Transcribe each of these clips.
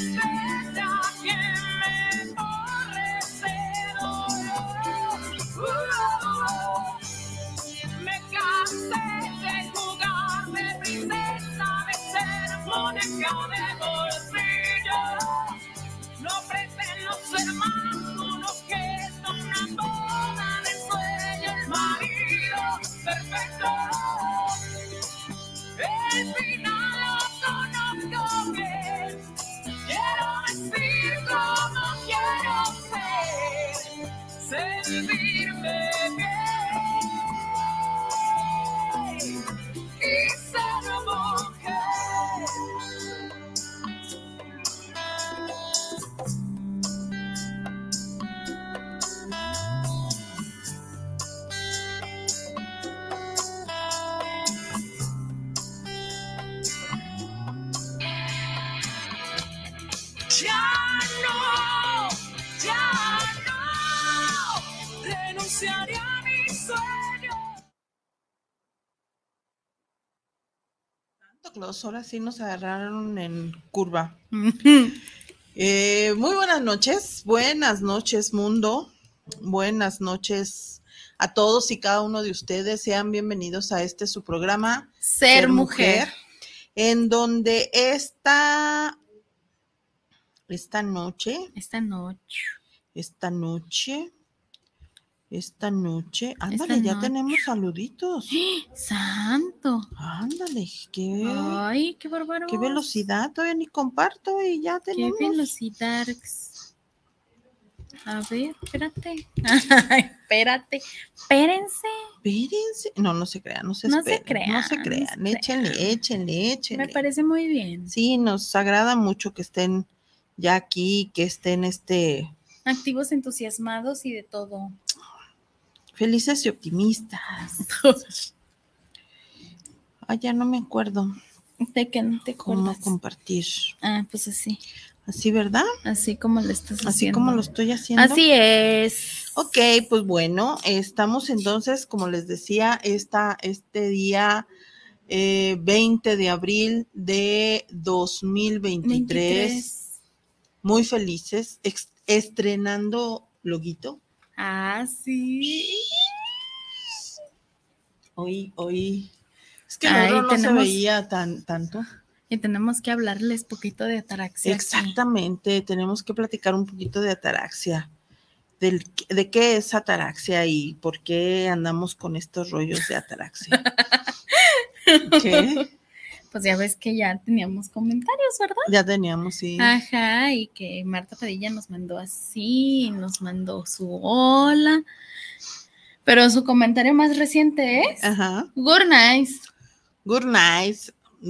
Yes. Ahora sí nos agarraron en curva. Eh, muy buenas noches, buenas noches mundo, buenas noches a todos y cada uno de ustedes. Sean bienvenidos a este su programa Ser mujer. en donde esta esta noche, Esta noche. esta noche, esta noche, ándale, Esta ya noche. tenemos saluditos. Santo. Ándale, qué, Ay, qué bárbaro. qué velocidad, todavía ni comparto y ya Qué tenemos. velocidad. A ver, espérate. Espérate. Espérense. Espérense. No, no se crean, no se No se esperen, No se crean, no crean. se Échenle, crean. échenle, échenle. Me parece muy bien. Sí, nos agrada mucho que estén ya aquí, que estén este Activos, entusiasmados y de todo. Felices y optimistas. Ay, ya no me acuerdo ¿De qué no te cómo acuerdas? compartir. Ah, pues así. Así, ¿verdad? Así como lo estás Así haciendo. como lo estoy haciendo. Así es. Ok, pues bueno, estamos entonces, como les decía, esta, este día eh, 20 de abril de 2023, 23. muy felices, ex- estrenando loguito. Ah, sí. Hoy, hoy, es que no se tenemos- veía tan, tanto. Y tenemos que hablarles poquito de ataraxia. aquí. Exactamente, tenemos que platicar un poquito de ataraxia. Del, de qué es ataraxia y por qué andamos con estos rollos de ataraxia. ¿Qué? Pues ya ves que ya teníamos comentarios, ¿verdad? Ya teníamos, sí. Ajá, y que Marta Padilla nos mandó así, nos mandó su hola. Pero su comentario más reciente es Ajá. Good night. Good night.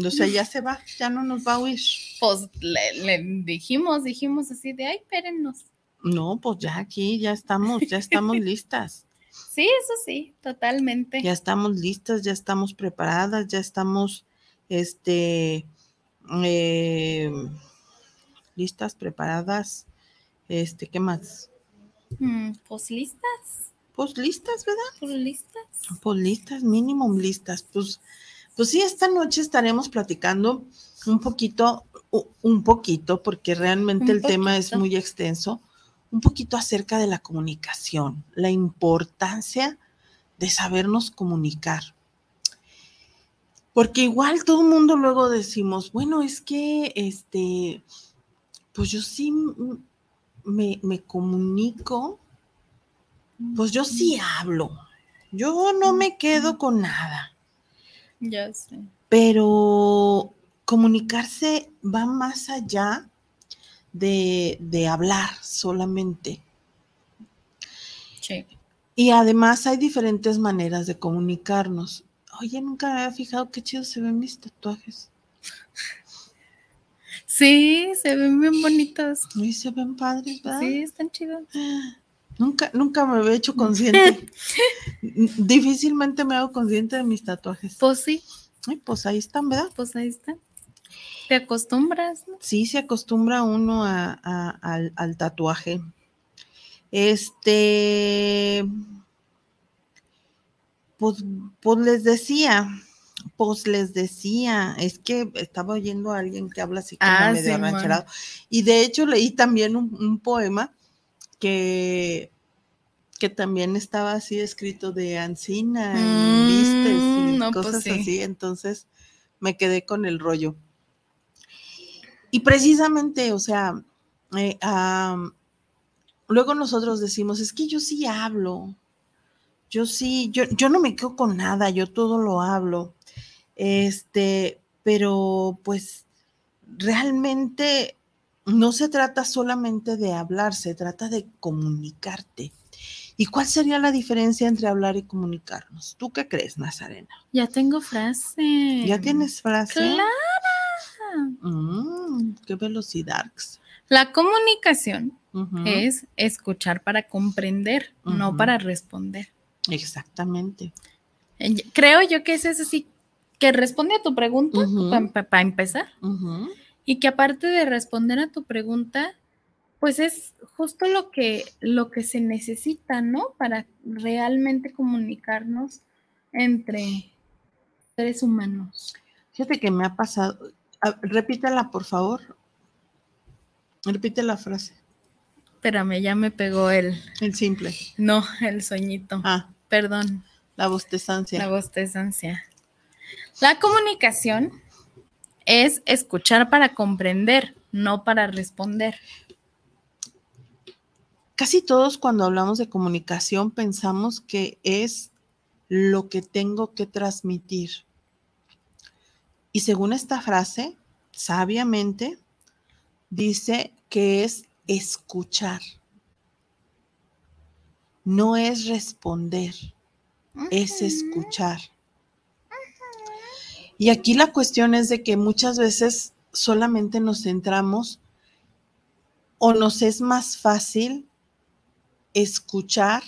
O sea, ya se va, ya no nos va a oír. Pues le, le dijimos, dijimos así de ay, espérennos. No, pues ya aquí, ya estamos, ya estamos listas. Sí, eso sí, totalmente. Ya estamos listas, ya estamos preparadas, ya estamos, este, eh, listas, preparadas. Este, ¿qué más? Mm, pues listas, Pues listas, ¿verdad? pues listas. Pues listas, mínimo listas. Pues, pues sí, esta noche estaremos platicando un poquito, un poquito, porque realmente Un el tema es muy extenso, un poquito acerca de la comunicación, la importancia de sabernos comunicar. Porque igual todo el mundo luego decimos, bueno, es que este, pues yo sí me comunico, pues yo sí hablo, yo no me quedo con nada, Ya sé. pero comunicarse va más allá de, de hablar solamente. Sí. Y además hay diferentes maneras de comunicarnos. Oye, nunca me había fijado qué chido se ven mis tatuajes. Sí, se ven bien bonitos. Uy, se ven padres, ¿verdad? Sí, están chidos. Nunca, nunca me había hecho consciente. Difícilmente me hago consciente de mis tatuajes. Pues sí, Ay, pues ahí están, ¿verdad? pues ahí están. Te acostumbras, ¿no? Sí, se acostumbra uno a- a- al, al tatuaje. Este, pues, pues les decía, pues les decía, es que estaba oyendo a alguien que habla así como Ah, medio arrancherado. Y de hecho leí también un, un poema que, que también estaba así escrito de Ancina Mm, y vistes y no, pues cosas sí. así. Entonces me quedé con el rollo. Y precisamente, o sea, eh, luego nosotros decimos, es que yo sí hablo, yo sí, yo, yo no me quedo con nada, yo todo lo hablo. Este, pero pues realmente no se trata solamente de hablar, se trata de comunicarte. ¿Y cuál sería la diferencia entre hablar y comunicarnos? ¿Tú qué crees, Nazarena? Ya tengo frase. ¿Ya tienes frase? Claro. Mm, qué velocidad. La comunicación es escuchar para comprender, no para responder. Exactamente. Eh, Creo yo que ese es así, que responde a tu pregunta para empezar. Y que aparte de responder a tu pregunta, pues es justo lo que, lo que se necesita, ¿no? Para realmente comunicarnos entre seres humanos. Fíjate que me ha pasado. repítela, por favor. Repite la frase. Espérame, ya me pegó el, El simple. no, el sueñito. Ah, Perdón, la bostezancia. la bostezancia. La comunicación es escuchar para comprender, no para responder. Casi todos cuando hablamos de comunicación pensamos que es lo que tengo que transmitir. Y según esta frase, sabiamente, dice que es escuchar. No es responder, es escuchar. Y aquí la cuestión es de que muchas veces solamente nos centramos o nos es más fácil escuchar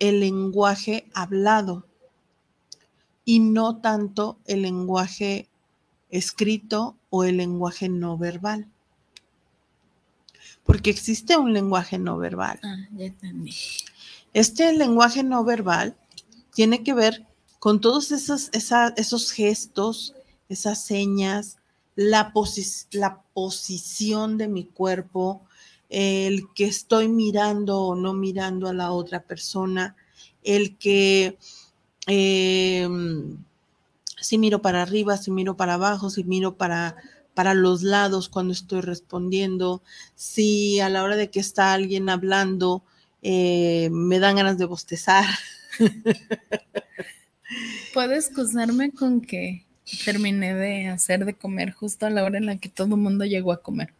el lenguaje hablado y no tanto el lenguaje escrito o el lenguaje no verbal. Porque existe un lenguaje no verbal. Ah, ya entendí. Este lenguaje no verbal tiene que ver con todos esos, esos gestos, esas señas, la, la posición de mi cuerpo, el que estoy mirando o no mirando a la otra persona, el que eh, si miro para arriba, si miro para abajo, si miro para, para los lados cuando estoy respondiendo, si a la hora de que está alguien hablando, eh, me dan ganas de bostezar. ¿Puedo excusarme con que terminé de hacer de comer justo a la hora en la que todo el mundo llegó a comer.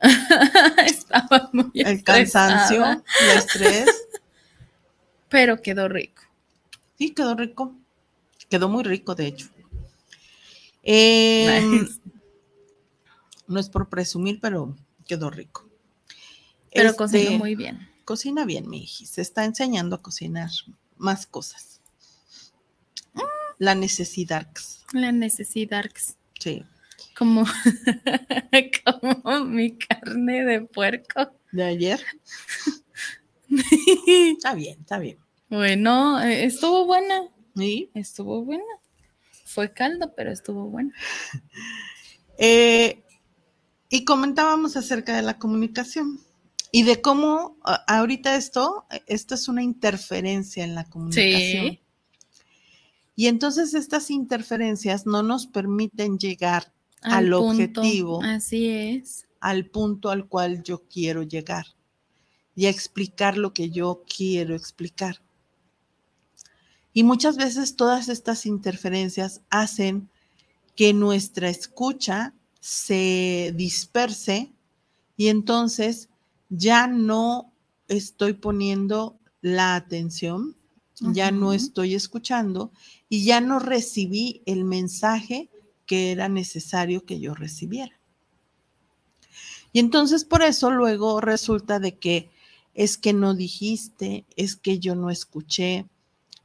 Estaba muy El cansancio, el estrés. pero quedó rico. Sí, quedó rico. Quedó muy rico, de hecho. Eh, Nice. No es por presumir, pero quedó rico. Pero Este, cocinó muy bien. Cocina bien, mi hija. Se está enseñando a cocinar más cosas. La necesidad. La necesidad, Sí. como, como mi carne de puerco. De ayer. Está bien, está bien. Bueno, eh, estuvo buena, ¿Sí? estuvo buena. Fue caldo, pero estuvo buena. Eh, y comentábamos acerca de la comunicación y de cómo ahorita esto, esto es una interferencia en la comunicación. Sí. Y entonces estas interferencias no nos permiten llegar Al objetivo. Así es. al punto al cual yo quiero llegar y a explicar lo que yo quiero explicar. Y muchas veces todas estas interferencias hacen que nuestra escucha se disperse y entonces ya no estoy poniendo la atención, ya no estoy escuchando y ya no recibí el mensaje que era necesario que yo recibiera. Y entonces por eso luego resulta de que es que no dijiste, es que yo no escuché,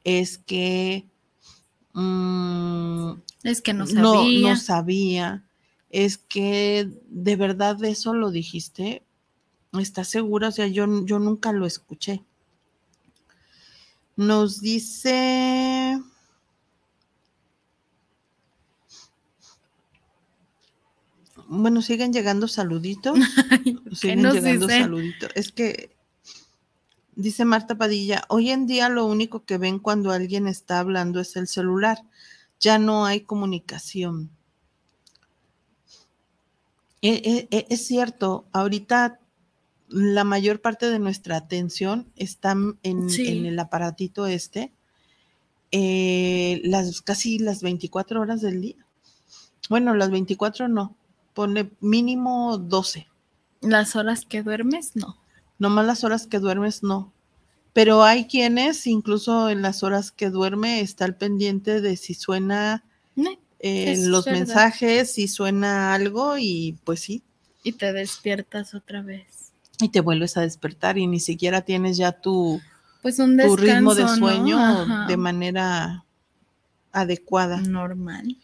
es que mm, Es que no no, sabía. no sabía, es que de verdad eso lo dijiste, ¿estás segura? O sea, yo, yo nunca lo escuché. Nos dice... Bueno, siguen llegando saluditos. ¿Qué Siguen llegando dice? saluditos. Es que dice Marta Padilla, hoy en día lo único que ven cuando alguien está hablando es el celular. Ya no hay comunicación. E- e- e- Es cierto, ahorita la mayor parte de nuestra atención está en, Sí. en el aparatito este, eh, las casi las 24 horas del día. Bueno, las 24 no, pone mínimo 12. Las horas que duermes, no. Nomás las horas que duermes, no. Pero hay quienes, incluso en las horas que duerme, está al pendiente de si suena No, eh, los verdad. mensajes, si suena algo, y pues sí, Y te despiertas otra vez. Y te vuelves a despertar y ni siquiera tienes ya tu, Pues un tu descanso, ritmo de sueño de manera adecuada. normal.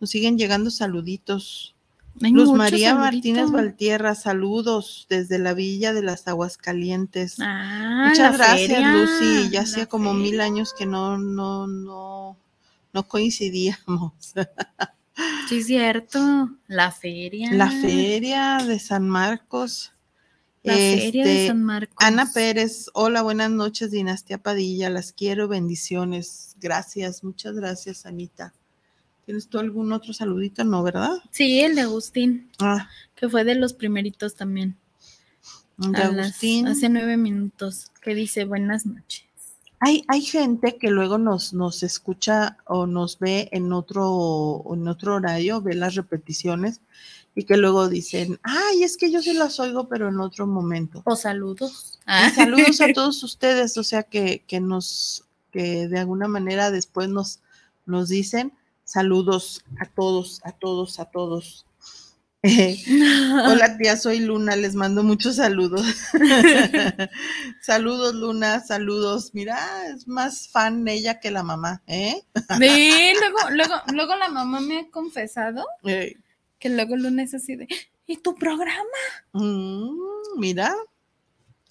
Nos siguen llegando saluditos. Hay Luz María Martínez. Valtierra, saludos desde la Villa de las Aguascalientes. Ah, Muchas gracias, feria, Lucy. Ya hacía como mil años que no, no, no, no coincidíamos. Sí, cierto. La feria. La feria de San Marcos. La feria de Este, San Marcos. Ana Pérez, hola, buenas noches, Dinastía Padilla, las quiero, bendiciones. Gracias, muchas gracias, Anita. ¿Tienes tú algún otro saludito? No, ¿verdad? Sí, el de Agustín, Ah, que fue de los primeritos también. de a las- Agustín. hace nueve minutos, que dice buenas noches. Hay, hay gente que luego nos, nos escucha o nos ve en otro, en otro horario, ve las repeticiones y que luego dicen, ay, es que yo sí las oigo, pero en otro momento. O saludos. Ah. saludos a todos ustedes, o sea que, que nos, que de alguna manera después nos, nos dicen saludos a todos, a todos, a todos. Eh, Hola tía, soy Luna, les mando muchos saludos. saludos Luna, saludos. Mira, es más fan ella que la mamá, ¿eh? Sí, luego, luego, luego la mamá me ha confesado que luego el lunes así de, ¿y tu programa? mm, mira,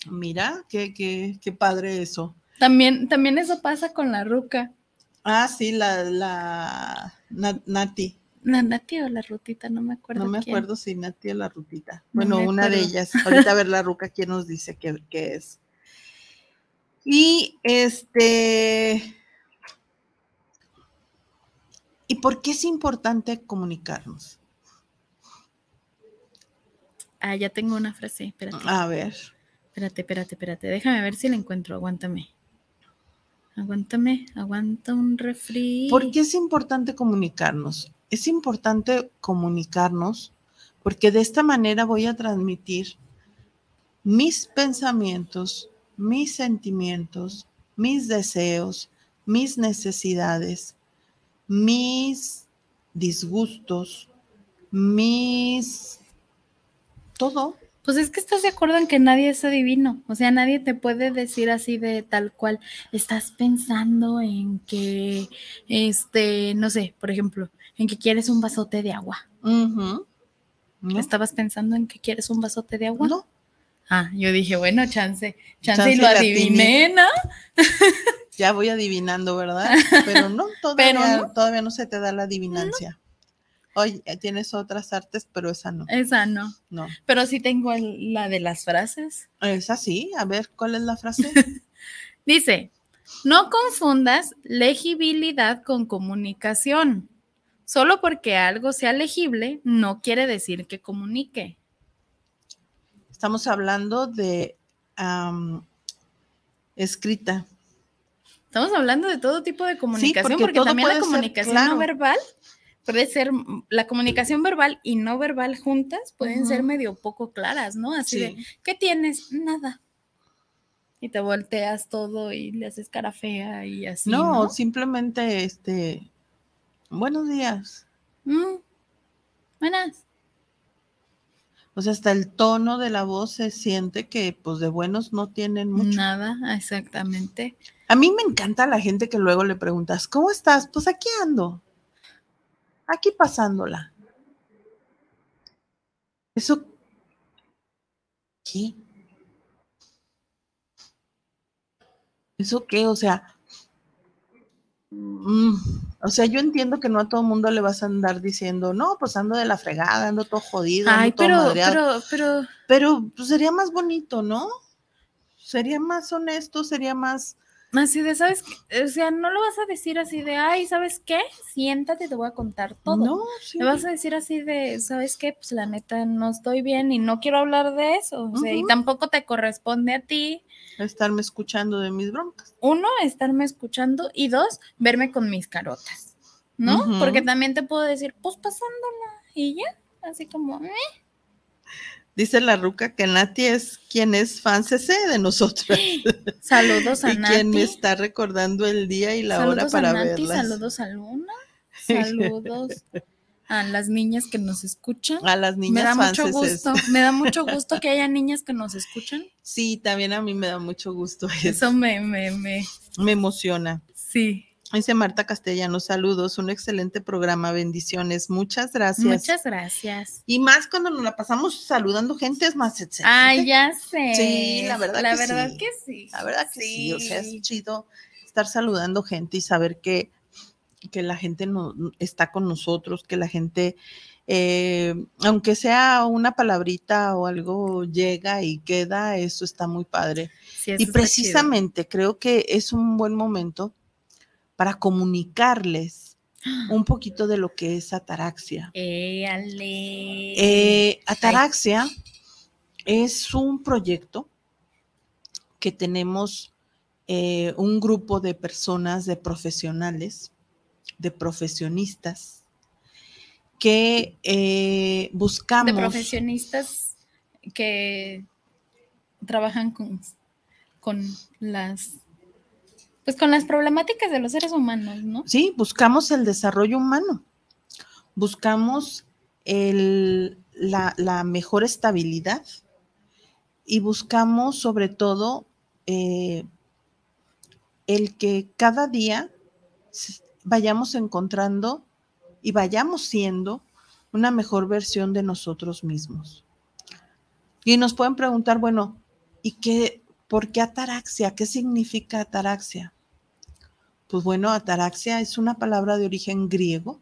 mira, qué, qué, qué padre eso. También, también eso pasa con la ruca. Ah, sí, la, la Na- Nati. La Nati o la rutita, no me acuerdo. No me quién. acuerdo si Nati o la rutita. No Bueno, una de ellas. Ahorita a ver la ruca quién nos dice que, que es. Y este. ¿Y por qué es importante comunicarnos? Ah, ya tengo una frase. Espérate, A ver. espérate, espérate, espérate. Déjame ver si la encuentro. Aguántame. Aguántame, aguanta un refri. ¿Por qué es importante comunicarnos? es importante comunicarnos porque de esta manera voy a transmitir mis pensamientos, mis sentimientos, mis deseos, mis necesidades, mis disgustos, mis... todo. Pues es que estás de acuerdo en que nadie es adivino, o sea, nadie te puede decir así de tal cual, estás pensando en que, este, no sé, por ejemplo, en que quieres un vasote de agua. ¿No? ¿Estabas pensando en que quieres un vasote de agua? No. Ah, yo dije, bueno, chance, chance, Chance y lo adiviné. ¿no? Ya voy adivinando, ¿verdad? Pero no, todavía, Pero no. todavía no se te da la adivinancia. Oye, tienes otras artes, pero esa no. Esa no. No. Pero sí tengo el- la de las frases. Esa sí. A ver, ¿cuál es la frase? Dice, no confundas legibilidad con comunicación. Solo porque algo sea legible no quiere decir que comunique. Estamos hablando de am, escrita. Estamos hablando de todo tipo de comunicación, porque también la ser, comunicación claro. no verbal puede ser, la comunicación verbal y no verbal juntas pueden ser medio poco claras, ¿no? Así de, Sí. ¿qué tienes? Nada. Y te volteas todo y le haces cara fea y así. no, No, simplemente este. Buenos días. Mm. Buenas. O sea, hasta el tono de la voz se siente que, pues, de buenos no tienen mucho. Nada, exactamente. A mí me encanta la gente que luego le preguntas, ¿cómo estás? Pues aquí ando. Aquí pasándola. Eso. ¿Qué? ¿Eso qué? O sea. mm, o sea, yo entiendo que no a todo mundo le vas a andar diciendo, no, pues ando de la fregada, ando todo jodido, ando Ay, todo pero, madreado". pero, pero, Pero pues, sería más bonito, ¿no? Sería más honesto, sería más. Así de, ¿sabes? qué? O sea, no lo vas a decir así de, ay, ¿sabes qué? Siéntate, te voy a contar todo. No, sí. Le vas a decir así de, ¿sabes qué? Pues la neta no estoy bien y no quiero hablar de eso. O sea, y tampoco te corresponde a ti, estarme escuchando de mis broncas. uno, estarme escuchando y dos, verme con mis carotas, ¿no? Porque también te puedo decir, pues pasándola y ya, así como, "Eh". Dice la ruca que Nati es quien es fan CC de nosotras saludos a y quien me Nati. está recordando el día y la saludos hora para a Nati, verlas. saludos a Luna, saludos a las niñas que nos escuchan. A las Me niñas da fans mucho gusto, me da mucho gusto que haya niñas que nos escuchan. Sí, también a mí me da mucho gusto eso. Eso me, me, me, Me emociona. sí. Dice Marta Castellanos, saludos, un excelente programa, bendiciones, muchas gracias. Muchas gracias. Y más cuando nos la pasamos saludando gente es más excelente. Ay, ya sé. Sí, la verdad La que verdad sí. que sí. La verdad que sí. o sea, es chido estar saludando gente y saber que, que la gente no, está con nosotros, que la gente, eh, aunque sea una palabrita o algo, llega y queda, eso está muy padre. Sí, eso y precisamente creo que es un buen momento para comunicarles un poquito de lo que es ataraxia. Eh, Ataraxia es un proyecto que tenemos eh, un grupo de personas, de profesionales, de profesionistas, que eh, buscamos. de profesionistas que trabajan con, con las pues con las problemáticas de los seres humanos, ¿no? Sí, buscamos el desarrollo humano, buscamos la, mejor estabilidad y buscamos sobre todo eh, el que cada día vayamos encontrando y vayamos siendo una mejor versión de nosotros mismos. Y nos pueden preguntar, bueno, ¿y qué, por qué ataraxia? ¿Qué significa ataraxia? Pues bueno, ataraxia es una palabra de origen griego.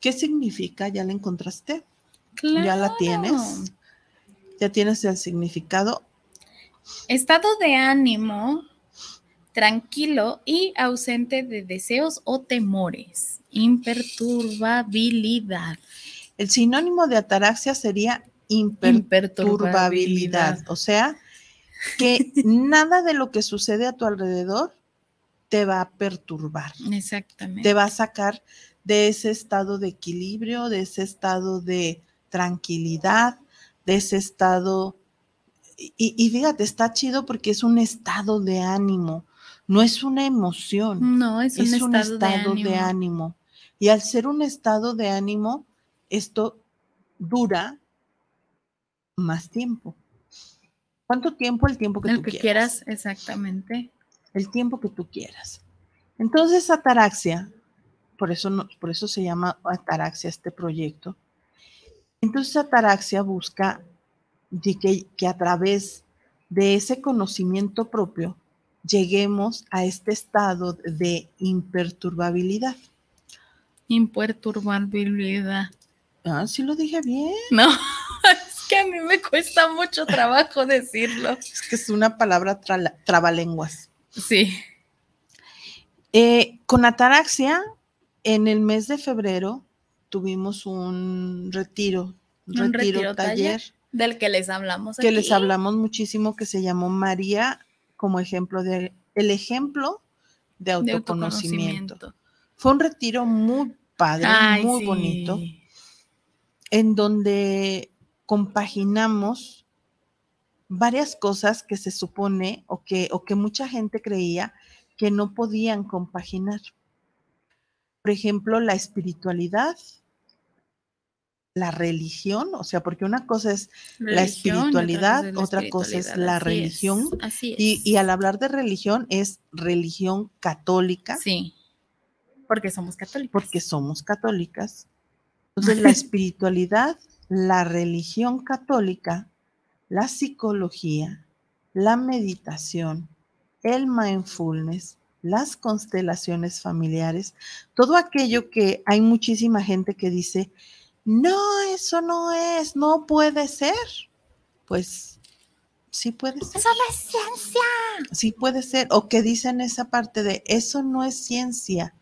¿Qué significa? ¿Ya la encontraste? ¿Ya la tienes? Claro. ¿Ya tienes el significado? Estado de ánimo tranquilo y ausente de deseos o temores. Imperturbabilidad. El sinónimo de ataraxia sería imperturbabilidad. O sea, que nada de lo que sucede a tu alrededor te va a perturbar, Exactamente. te va a sacar de ese estado de equilibrio, de ese estado de tranquilidad, de ese estado... Y, y fíjate, está chido porque es un estado de ánimo, no es una emoción, No, es un, es estado, un estado de de ánimo. ánimo. Y al ser un estado de ánimo, esto dura más tiempo. ¿Cuánto tiempo? El tiempo que El tú que quieras. quieras, exactamente. El tiempo que tú quieras. Entonces, ataraxia, por eso, no- por eso se llama ataraxia este proyecto. Entonces, ataraxia busca que, que a través de ese conocimiento propio lleguemos a este estado de imperturbabilidad. Imperturbabilidad. Ah, sí lo dije bien. No, es que a mí me cuesta mucho trabajo decirlo. Es que es una palabra trabalenguas. Sí. Eh, con ataraxia, en el mes de febrero tuvimos un retiro, un Un retiro, retiro taller, taller. Del que les hablamos que aquí. les hablamos muchísimo que se llamó María como ejemplo de el ejemplo de de autoconocimiento. autoconocimiento. Fue un retiro muy padre, Ay, muy sí. bonito, en donde compaginamos varias cosas que se supone o que, o que mucha gente creía que no podían compaginar. Por ejemplo, la espiritualidad, la religión, o sea, porque una cosa es la espiritualidad, otra cosa es la otra cosa es espiritualidad, la así religión, Así es. y, y al hablar de religión es religión católica, Sí. Porque somos católicos. porque somos católicas. Entonces, la espiritualidad, la religión católica, la psicología, la meditación, el mindfulness, las constelaciones familiares, todo aquello que hay muchísima gente que dice, no, eso no es, no puede ser. Pues sí puede ser. Eso no es ciencia. Sí puede ser. O que dicen esa parte de, eso no es ciencia.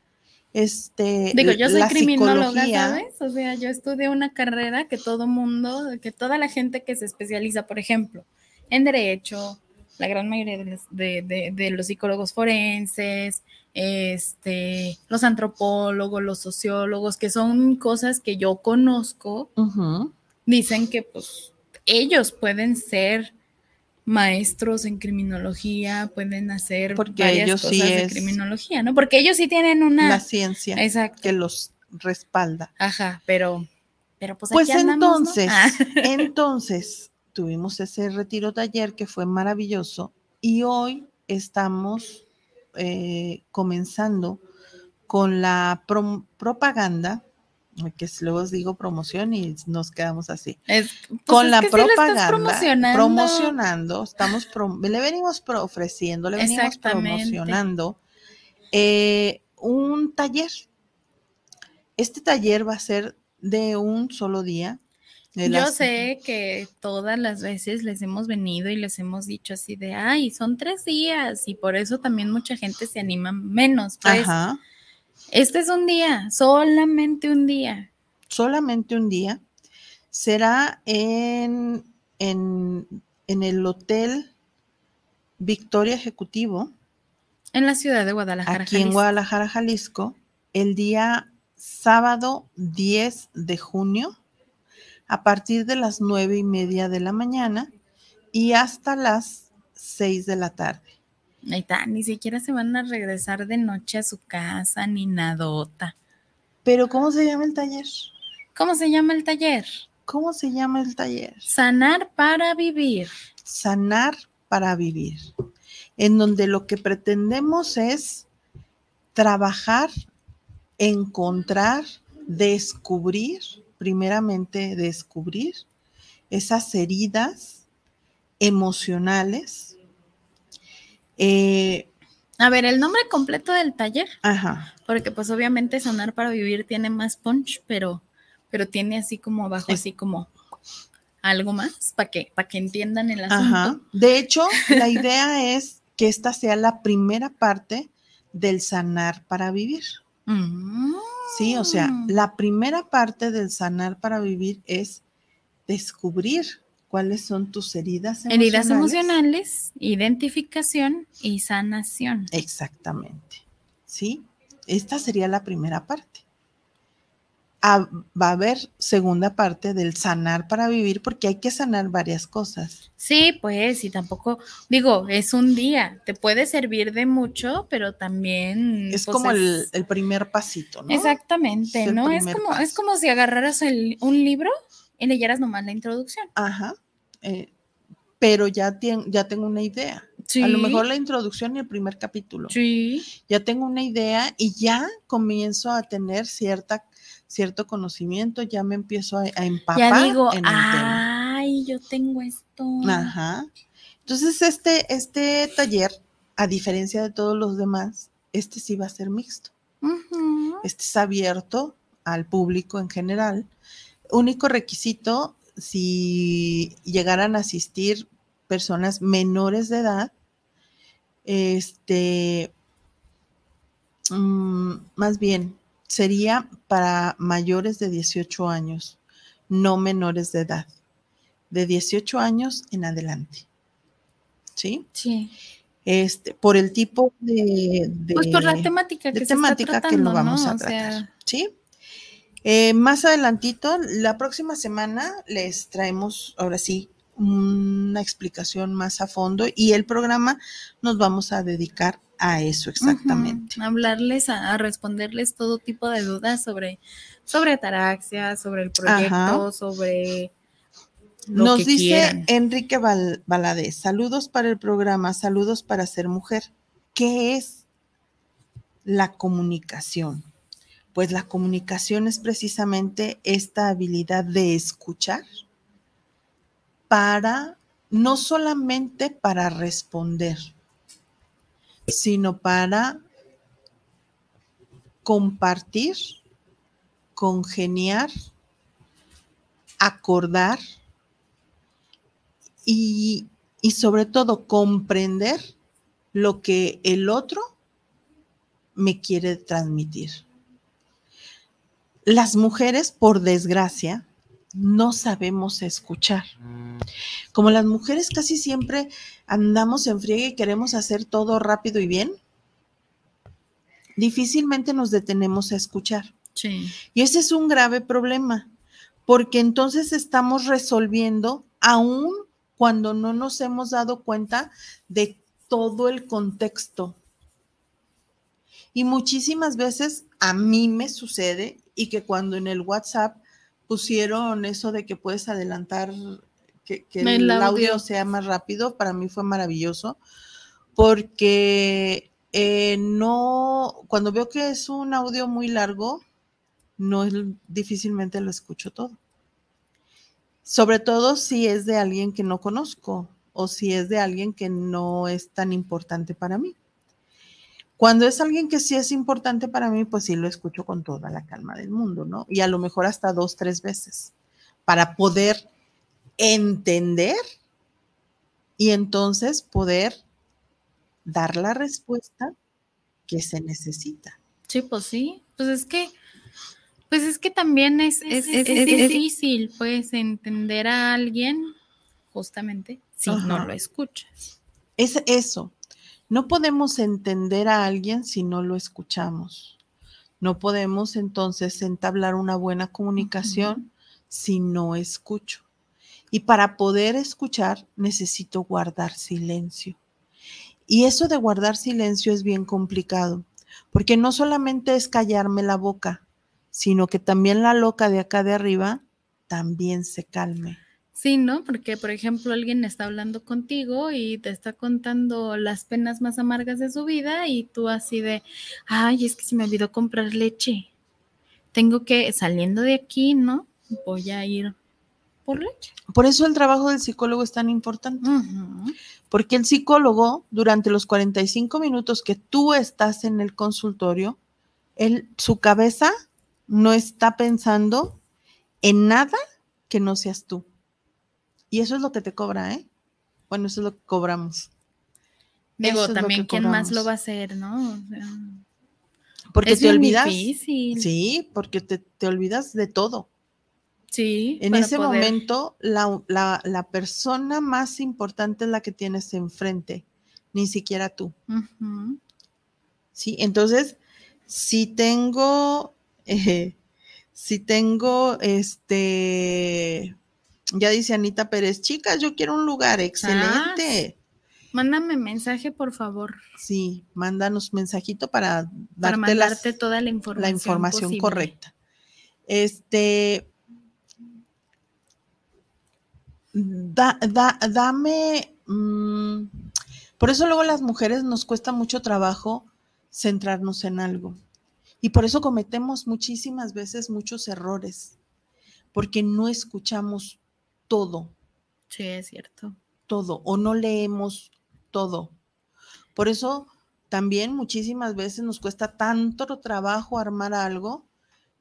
Este, Digo, yo soy criminóloga, ¿sabes? O sea, yo estudié una carrera que todo mundo, que toda la gente que se especializa, por ejemplo, en derecho, la gran mayoría de los, de- de- de los psicólogos forenses, este, los antropólogos, los sociólogos, que son cosas que yo conozco, dicen que pues ellos pueden ser maestros en criminología, pueden hacer Porque varias ellos cosas sí de criminología, ¿no? Porque ellos sí tienen una... la ciencia Exacto. que los respalda. Ajá, pero, pero pues, Pues aquí andamos, ¿no? entonces, Ah, entonces tuvimos ese retiro taller que fue maravilloso y hoy estamos eh, comenzando con la propaganda, que luego os digo promoción y nos quedamos así. es- pues con es la propaganda, promocionando. promocionando, estamos prom- le venimos ofreciendo, le venimos promocionando eh, un taller. Este taller va a ser de un solo día. Yo las- sé que todas las veces les hemos venido y les hemos dicho así de, ay, son tres días y por eso también mucha gente se anima menos. Pues Ajá, este es un día, solamente un día. solamente un día. Será en, en, en el Hotel Victoria Ejecutivo, En la ciudad de Guadalajara. aquí en Jalisco. Guadalajara, Jalisco, el día sábado 10 de junio, a partir de las nueve y media de la mañana y hasta las 6 de la tarde. Ahí está, ni siquiera se van a regresar de noche a su casa ni nadota. Pero ¿cómo se llama el taller? ¿Cómo se llama el taller? ¿Cómo se llama el taller? Sanar para vivir. Sanar para vivir, en donde lo que pretendemos es trabajar, encontrar, descubrir, primeramente descubrir esas heridas emocionales. Eh, A ver, el nombre completo del taller, ajá, porque pues obviamente Sanar para vivir tiene más punch, pero, pero tiene así como abajo, así como algo más para que, para que entiendan el asunto. ajá. De hecho, la idea es que esta sea la primera parte del sanar para vivir. Mm. Sí, o sea, la primera parte del sanar para vivir es descubrir cuáles son tus heridas emocionales. Heridas emocionales, identificación y sanación. Exactamente. ¿Sí? Esta sería la primera parte. ah, va a haber segunda parte del sanar para vivir porque hay que sanar varias cosas. Sí, pues, y tampoco, digo, es un día, te puede servir de mucho, pero también... Es pues, como el, es- el primer pasito, ¿no? Exactamente, Es el ¿no? Es como, es como si agarraras el- un libro y leyeras nomás la introducción. Ajá. eh, pero ya, tien- ya tengo una idea. A lo mejor la introducción y el primer capítulo. Sí. Ya tengo una idea y ya comienzo a tener cierta, cierto conocimiento, ya me empiezo a, a empapar Ya digo, en el tema. ay, yo tengo esto. Ajá. Entonces, este, este taller, a diferencia de todos los demás, este sí va a ser mixto. Ujú. Este es abierto al público en general. Único requisito, si llegaran a asistir personas menores de edad, este, mm, más bien, sería para mayores de 18 años, no menores de edad, de 18 años en adelante. ¿Sí? Sí. Este, por el tipo de... Pues por la temática que de se temática está que lo vamos ¿no? a O tratar. sea, ¿Sí? Eh, más adelantito, la próxima semana les traemos, ahora sí, una explicación más a fondo y el programa nos vamos a dedicar a eso exactamente. Hablarles, a, a responderles todo tipo de dudas sobre, sobre ataraxia, sobre el proyecto, Ajá. sobre lo Nos que dice quieran. Enrique Val- Valadez, saludos para el programa, saludos para ser mujer. ¿Qué es la comunicación? Pues la comunicación es precisamente esta habilidad de escuchar para, no solamente para responder, sino para compartir, congeniar, acordar y, y sobre todo comprender lo que el otro me quiere transmitir. Las mujeres, por desgracia, no sabemos escuchar. Como las mujeres casi siempre andamos en friega y queremos hacer todo rápido y bien, difícilmente nos detenemos a escuchar. Sí. Y ese es un grave problema, porque entonces estamos resolviendo aún cuando no nos hemos dado cuenta de todo el contexto. Y muchísimas veces a mí me sucede y que cuando en el WhatsApp pusieron eso de que puedes adelantar, que, que el, El audio. audio. sea más rápido, para mí fue maravilloso, porque eh, no, cuando veo que es un audio muy largo, no es, difícilmente lo escucho todo. Sobre todo si es de alguien que no conozco o si es de alguien que no es tan importante para mí. Cuando es alguien que sí es importante para mí, pues sí lo escucho con toda la calma del mundo, ¿no? Y a lo mejor hasta dos, tres veces para poder entender y entonces poder dar la respuesta que se necesita. Sí, pues sí. Pues es que, pues es que también es, es, es- es difícil, pues, entender a alguien justamente si no lo escuchas. Es eso. No podemos entender a alguien si no lo escuchamos. No podemos entonces entablar una buena comunicación si no escucho. Y para poder escuchar necesito guardar silencio. Y eso de guardar silencio es bien complicado, porque no solamente es callarme la boca, sino que también la loca de acá de arriba también se calme. Sí, ¿no? Porque, por ejemplo, alguien está hablando contigo y te está contando las penas más amargas de su vida y tú así de, ay, es que se me olvidó comprar leche. Tengo que, saliendo de aquí, ¿no? Voy a ir por leche. Por eso el trabajo del psicólogo es tan importante. Porque el psicólogo, durante los 45 minutos que tú estás en el consultorio, él, su cabeza no está pensando en nada que no seas tú. Y eso es lo que te cobra, ¿eh? Bueno, eso es lo que cobramos. Digo, también quién más lo va a hacer, ¿no? O sea, Porque es te bien olvidas. difícil. Sí, porque te, te olvidas de todo. Sí, En ese poder- momento, la, la- la persona más importante es la que tienes enfrente, ni siquiera tú. ¿sí? Entonces, si tengo, eh, Si tengo, este, ya dice Anita Pérez, chicas, yo quiero un lugar excelente. Mándame mensaje, por favor, Sí, mándanos mensajito para para darte las- toda la información. la información posible. correcta. Este, da, da- dame, mm, por eso luego las mujeres nos cuesta mucho trabajo centrarnos en algo. Y por eso cometemos muchísimas veces muchos errores, porque no escuchamos todo, Sí, es cierto. todo, o no leemos todo. Por eso también muchísimas veces nos cuesta tanto trabajo armar algo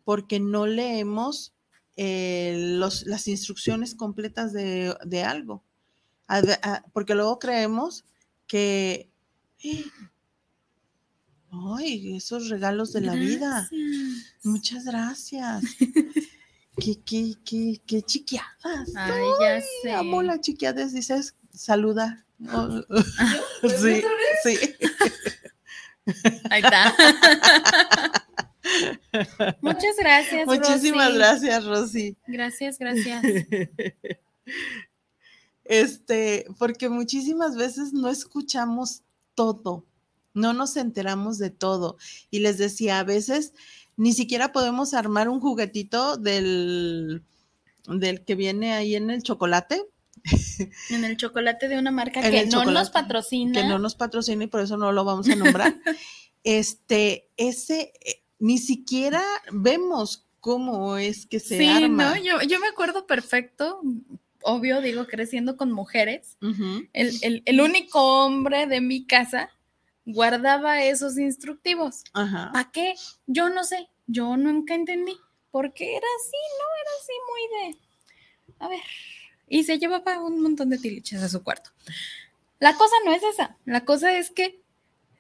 porque no leemos eh, los- las instrucciones completas de, de algo. A ve- a- porque luego creemos que, ay, esos regalos de la vida. Muchas gracias. qué, qué, qué, qué chiquiadas. Ay, ya sé. Amo las chiquiadas, dices, saluda. Oh, sí, sí. Ahí está. Muchas gracias. Muchísimas Rosy. gracias, Rosy. Gracias, gracias. Este, porque muchísimas veces no escuchamos todo, no nos enteramos de todo. Y les decía, a veces ni siquiera podemos armar un juguetito del, del que viene ahí en el chocolate, En el chocolate de una marca que no nos patrocina. que no nos patrocina y por eso no lo vamos a nombrar. este, ese, eh, ni siquiera vemos cómo es que se sí, arma. ¿no? Yo, yo me acuerdo perfecto, obvio, digo, creciendo con mujeres. El, el- el único hombre de mi casa guardaba esos instructivos. Ajá. ¿Para qué? Yo no sé. Yo nunca entendí. Porque era así, ¿no? Era así muy de. A ver. Y se llevaba un montón de tiliches a su cuarto. La cosa no es esa. La cosa es que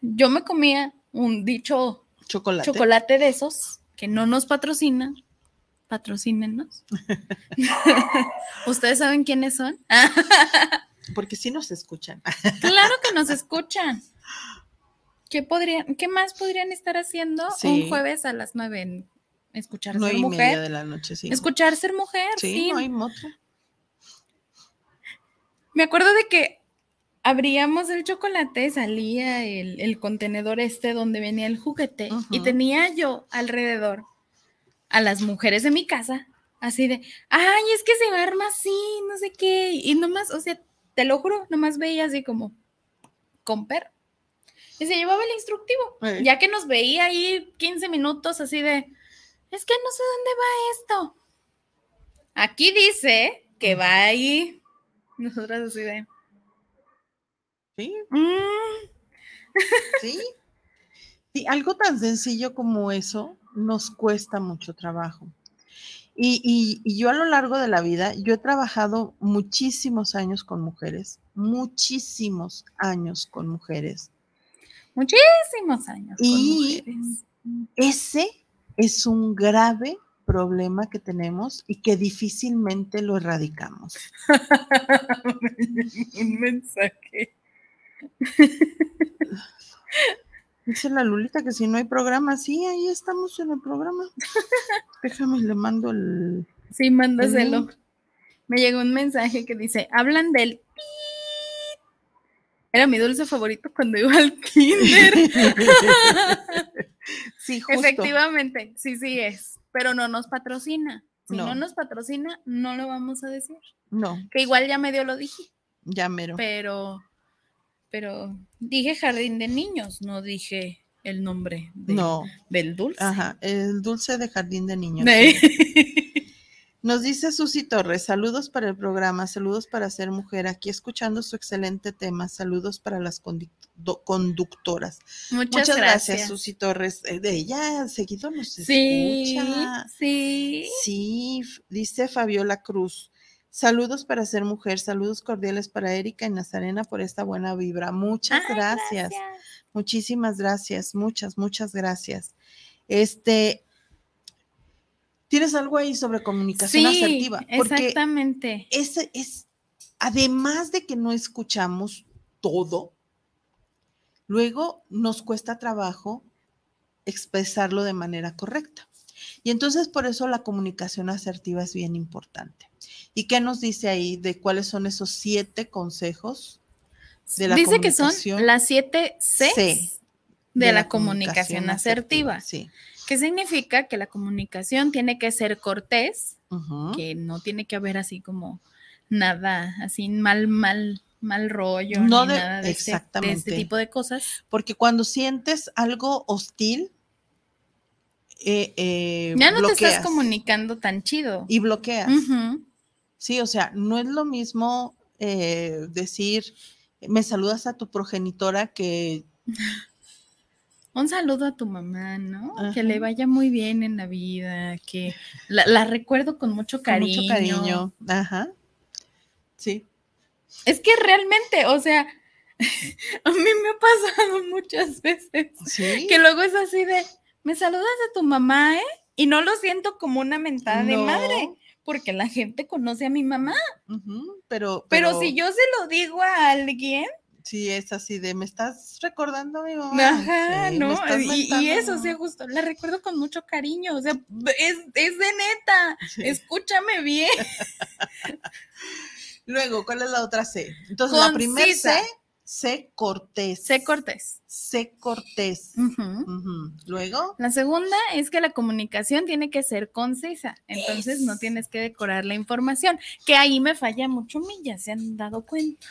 yo me comía un dicho Chocolate. chocolate de esos que no nos patrocina. Patrocínenos. ¿Ustedes saben quiénes son? Porque sí nos escuchan. claro que nos escuchan. ¿Qué, podrían, ¿Qué más podrían estar haciendo Sí. un jueves a las nueve en escuchar ser y media mujer? de la noche, sí. Escuchar ser mujer, Sí, sí. no hay moto. Me acuerdo de que abríamos el chocolate, salía el, el contenedor este donde venía el juguete y tenía yo alrededor a las mujeres de mi casa, así de, ay, es que se arma así, no sé qué, y nomás, o sea, te lo juro, nomás veía así como, con perro. Y se llevaba el instructivo, ya que nos veía ahí 15 minutos así de, es que no sé dónde va esto. Aquí dice que va ahí. Nosotras así de, Sí, "Mm, sí. Sí, algo tan sencillo como eso nos cuesta mucho trabajo. Y, y- y yo a lo largo de la vida, yo he trabajado muchísimos años con mujeres, muchísimos años con mujeres. Muchísimos años Y- con. Ese es un grave problema que tenemos y que difícilmente lo erradicamos. Un mensaje. Dice la Lulita que si no hay programa, sí, ahí estamos en el programa. Déjame, le mando el... Sí, mándaselo. Me llegó un mensaje que dice, hablan del pi". Era mi dulce favorito cuando iba al kinder. Sí, justo. Efectivamente, sí, sí es, pero no nos patrocina. Si no. No. nos patrocina, no lo vamos a decir. No, Que igual ya medio lo dije, ya mero. pero, pero dije jardín de niños, no dije el nombre de- No, del dulce. ajá, el dulce de jardín de niños. De- Nos dice Susi Torres, saludos para el programa, saludos para ser mujer, aquí escuchando su excelente tema, saludos para las conductoras. Muchas, Muchas gracias, gracias. Susi Torres. Eh, De ella seguido nos Sí, escucha. sí. Sí, dice Fabiola Cruz. Saludos para ser mujer, saludos cordiales para Erika y Nazarena por esta buena vibra. Muchas Ay, gracias. Muchísimas gracias, muchas, muchas gracias. Este, ¿tienes algo ahí sobre comunicación Sí, asertiva? Porque exactamente. ese es, además de que no escuchamos todo, luego nos cuesta trabajo expresarlo de manera correcta. Y entonces por eso la comunicación asertiva es bien importante. ¿Y qué nos dice ahí de cuáles son esos siete consejos de la Dice que son comunicación? las siete C C de, la, comunicación, asertiva. Sí. ¿Qué significa? Que la comunicación tiene que ser cortés, que no tiene que haber así como nada, así mal, mal, mal rollo, No ni de- nada de, este- de exactamente. este tipo de cosas. Porque cuando sientes algo hostil, eh, eh, Ya no te estás comunicando tan chido. y bloqueas. Sí, o sea, no es lo mismo eh, decir, me saludas a tu progenitora que Un saludo a tu mamá, ¿no? Que le vaya muy bien en la vida, que la, la recuerdo con mucho con cariño. mucho cariño. Ajá. Sí. Es que realmente, o sea, a mí me ha pasado muchas veces Sí. que luego es así de, me saludas a tu mamá, ¿eh? Y no lo siento como una mentada de madre, porque la gente conoce a mi mamá. Ujú, pero, Pero, si yo se lo digo a alguien, Sí, es así de, me estás recordando a mi mamá. ajá, Sí, ¿no? Y, y eso, o sea, justo, la recuerdo con mucho cariño, o sea, es, es de neta, Sí. escúchame bien. Luego, ¿cuál es la otra C? Entonces, la primera C. C cortés. Sé cortés. C cortés. Luego, La segunda es que la comunicación tiene que ser concisa, entonces no Es. tienes que decorar la información, que ahí me falla mucho mí, ya se han dado cuenta.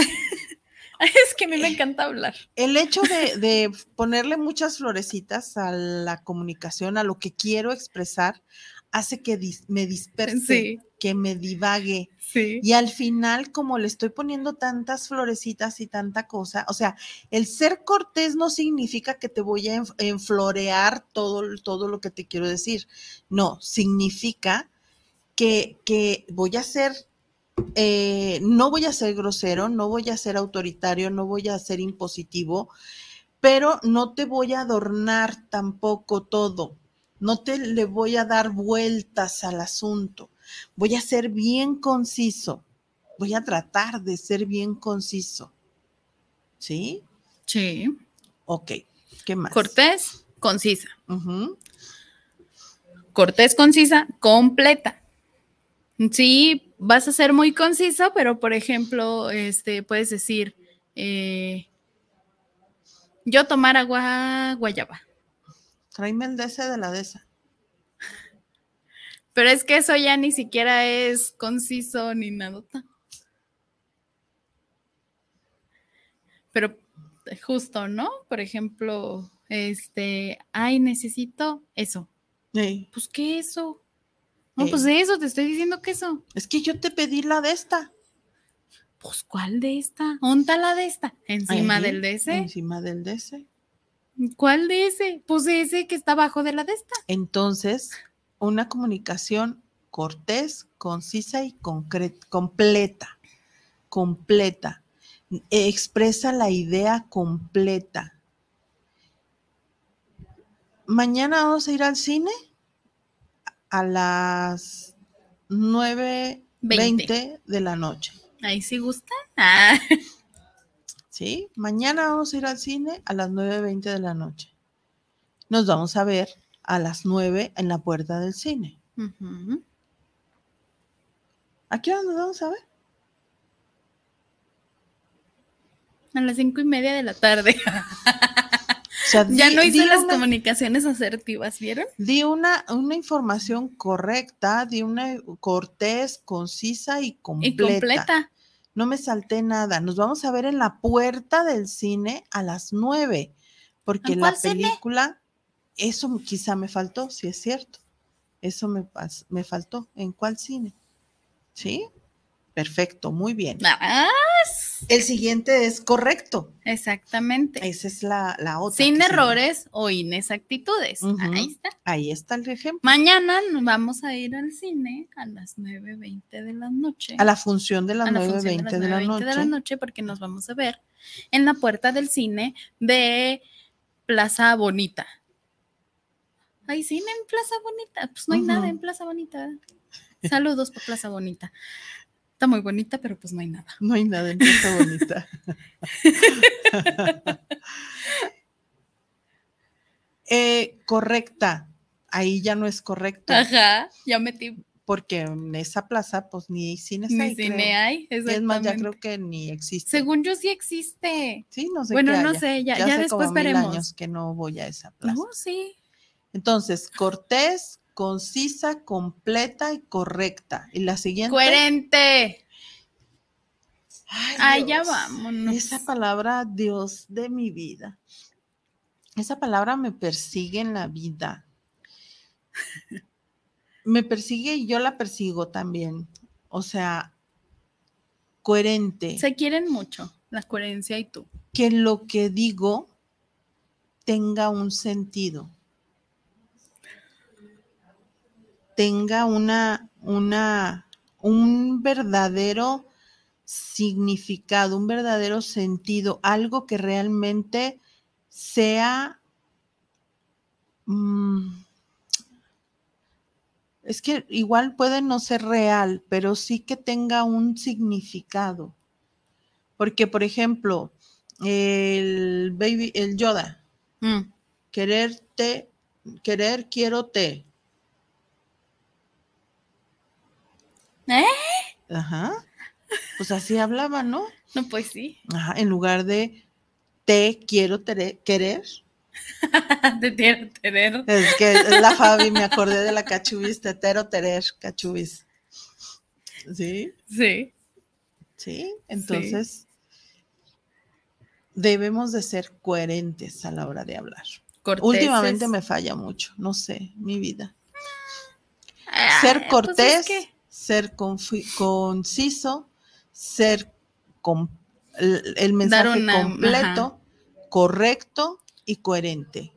es que a mí me encanta hablar. el hecho de, de ponerle muchas florecitas a la comunicación, a lo que quiero expresar, hace que dis- me disperse, Sí. que me divague. Sí. Y al final, como le estoy poniendo tantas florecitas y tanta cosa, o sea, el ser cortés no significa que te voy a enf- enflorear todo, todo lo que te quiero decir. No, significa que, que voy a ser, eh, no voy a ser grosero, no voy a ser autoritario, no voy a ser impositivo, pero no te voy a adornar tampoco todo. No te le voy a dar vueltas al asunto voy a ser bien conciso. Voy a tratar de ser bien conciso. ¿Sí? Sí. Ok. ¿Qué más? Cortés, concisa. Cortés, concisa, completa. Sí, vas a ser muy conciso, pero por ejemplo, este, puedes decir, eh, yo tomar agua guayaba. Tráeme el ese de la de esa. Pero es que eso ya ni siquiera es conciso ni nada. Pero justo, ¿no? Por ejemplo, este, ay, necesito eso. Ey, Pues, ¿qué eso? No, Ey. pues de eso, te estoy diciendo que eso. Es que yo te pedí la de esta. Pues, ¿cuál de esta? ¿Onta la de esta? Encima Ahí, del de ese. Encima del de ese. ¿Cuál de ese? Pues ese que está abajo de la de esta. Entonces, una comunicación cortés, concisa y concre- completa. Completa. Eh, Expresa la idea completa. Mañana vamos a ir al cine a las 9.20 Veinte. de la noche. Ahí sí gusta. Ah. ¿Sí? Mañana vamos a ir al cine a las 9.20 de la noche. Nos vamos a ver a las 9 en la puerta del cine. Ujú. ¿A qué hora nos vamos a ver? A las cinco y media de la tarde. Ya no hice las una- comunicaciones asertivas, ¿vieron? Di una, una información correcta, di una cortés, concisa y completa. Y completa. No me salté nada. Nos vamos a ver en la puerta del cine a las nueve, porque ¿En la cine? película, eso quizá me faltó, si es cierto. Eso me, me faltó. ¿En cuál cine? ¿Sí? Perfecto, muy bien. Ah, El siguiente es correcto. exactamente. Esa es la, la otra. Sin errores o inexactitudes. Ahí está. Ahí está el ejemplo. Mañana nos vamos a ir al cine a las 9.20 de la noche. A la función de las a la función 9.20 de, la 9:20 noche. de la noche porque nos vamos a ver en la puerta del cine de Plaza Bonita. ¿Hay cine en Plaza Bonita? Pues no hay nada en Plaza Bonita. Saludos por Plaza Bonita. Está muy bonita, pero pues no hay nada. No hay nada en Plaza Bonita. Eh, correcta. ahí ya no es correcto, Ajá, ya metí porque en esa plaza pues ni cines mi hay, cine hay. Es más, ya creo que ni existe. Según yo sí existe. Sí, no sé Bueno, qué no haya. sé, ya- ya hace después como mil veremos. años que no voy a esa plaza. No, sí. Entonces, cortés, concisa, completa y correcta. Y la siguiente. Coherente. Ay, Dios, vámonos. Esa palabra, Dios de mi vida. Esa palabra me persigue en la vida. Me persigue y yo la persigo también. O sea, coherente. Se quieren mucho, la coherencia y tú. Que lo que digo tenga un sentido. Tenga una, una, un verdadero significado, un verdadero sentido, algo que realmente sea... mm, es que igual puede no ser real, pero sí que tenga un significado. Porque, por ejemplo, el baby, el Yoda, Mm. quererte, querer, quiero te. ¿Eh? Ajá. Pues así hablaba, ¿no? No, pues sí. Ajá, en lugar de te quiero tere- querer. Te quiero tener. Es que es la Fabi, me acordé de la cachubis, tetero terer, cachubis. ¿Sí? Sí. Sí, entonces debemos de ser coherentes a la hora de hablar. Corteses. Últimamente me falla mucho, no sé, mi vida. Ay, ser pues es cortés, que- ser conciso, ser com- el, mensaje una- completo, correcto y coherente.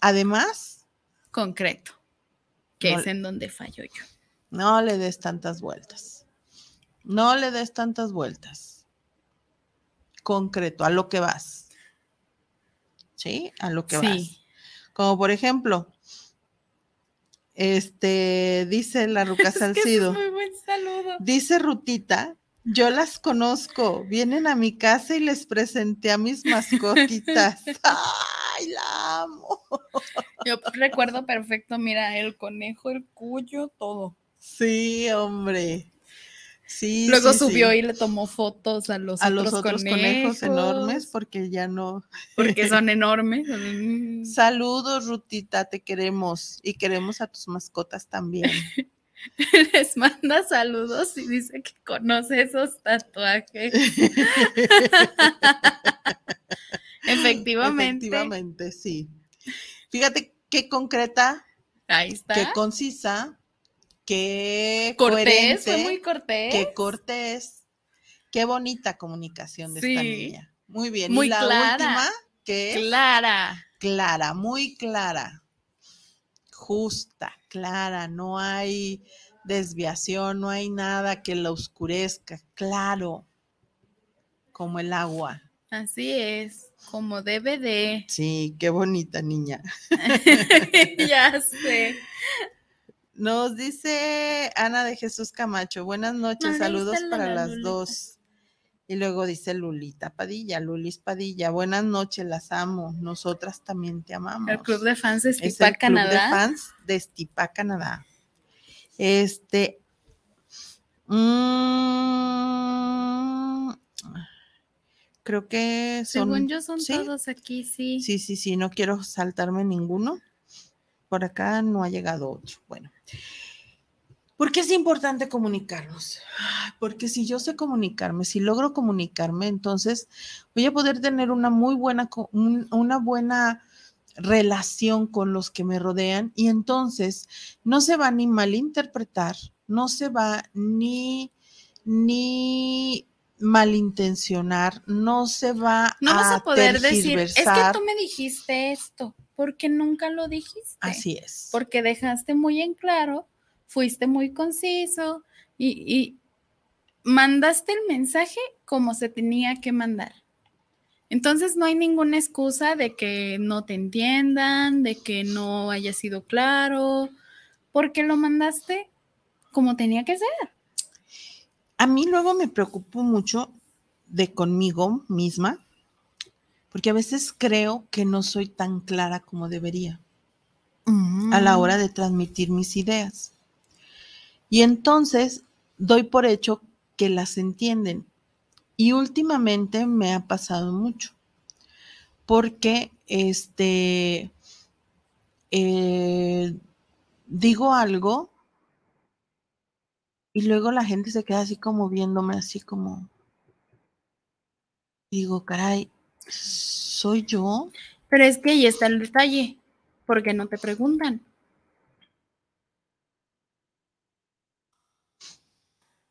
Además, concreto, que No es en donde fallo yo. no le des tantas vueltas. No le des tantas vueltas. Concreto, a lo que vas. ¿Sí? A lo que vas. Sí. Como por ejemplo, este, dice la Ruca Es que Salcido. es muy buen saludo. Dice Rutita, yo las conozco, vienen a mi casa y les presenté a mis mascotitas. ¡Ay, la amo! Yo recuerdo perfecto, mira, el conejo, el cuyo, todo. Sí, hombre. Sí. Luego sí, subió sí. y le tomó fotos a los a otros, los otros conejos, enormes porque ya no. Porque son enormes. Saludos, Rutita, te queremos y queremos a tus mascotas también. Les manda saludos y dice que conoce esos tatuajes. Efectivamente. Efectivamente, sí. Fíjate qué concreta, Ahí está. qué concisa, qué cortés, fue muy cortés. qué cortés, qué bonita comunicación de esta niña. Muy bien. Muy y la clara. última, que Clara. clara, muy clara, justa, clara, no hay desviación, no hay nada que la oscurezca, claro, como el agua. Así es, como debe de. Sí, qué bonita niña. ya sé. Nos dice Ana de Jesús Camacho, buenas noches, saludos la para las Lulita. dos. Y luego dice Lulita Padilla, Lulis Padilla, buenas noches, las amo, nosotras también te amamos. El club de fans de es Stipa, el club de Canadá. fans de Estipa, Canadá. Este. mm, creo que son. Según yo son ¿sí? todos aquí, sí. Sí, sí, sí, no quiero saltarme ninguno. Por acá no ha llegado otro. Bueno. ¿Por qué es importante comunicarnos? Porque si yo sé comunicarme, si logro comunicarme, entonces voy a poder tener una muy buena, una buena relación con los que me rodean y entonces no se va ni malinterpretar, no se va ni, ni malintencionar, no se va No vas a poder decir, es que tú me dijiste esto, porque nunca lo dijiste. Así es. Porque dejaste muy en claro, fuiste muy conciso y, y mandaste el mensaje como se tenía que mandar. Entonces no hay ninguna excusa de que no te entiendan, de que no haya sido claro, porque lo mandaste como tenía que ser. A mí luego me preocupo mucho de conmigo misma, porque a veces creo que no soy tan clara como debería. a la hora de transmitir mis ideas. Y entonces doy por hecho que las entienden. Y últimamente me ha pasado mucho. Porque este eh, digo algo y luego la gente se queda así como viéndome, así como, digo, caray, ¿soy yo? Pero es que ahí está el detalle, porque no te preguntan.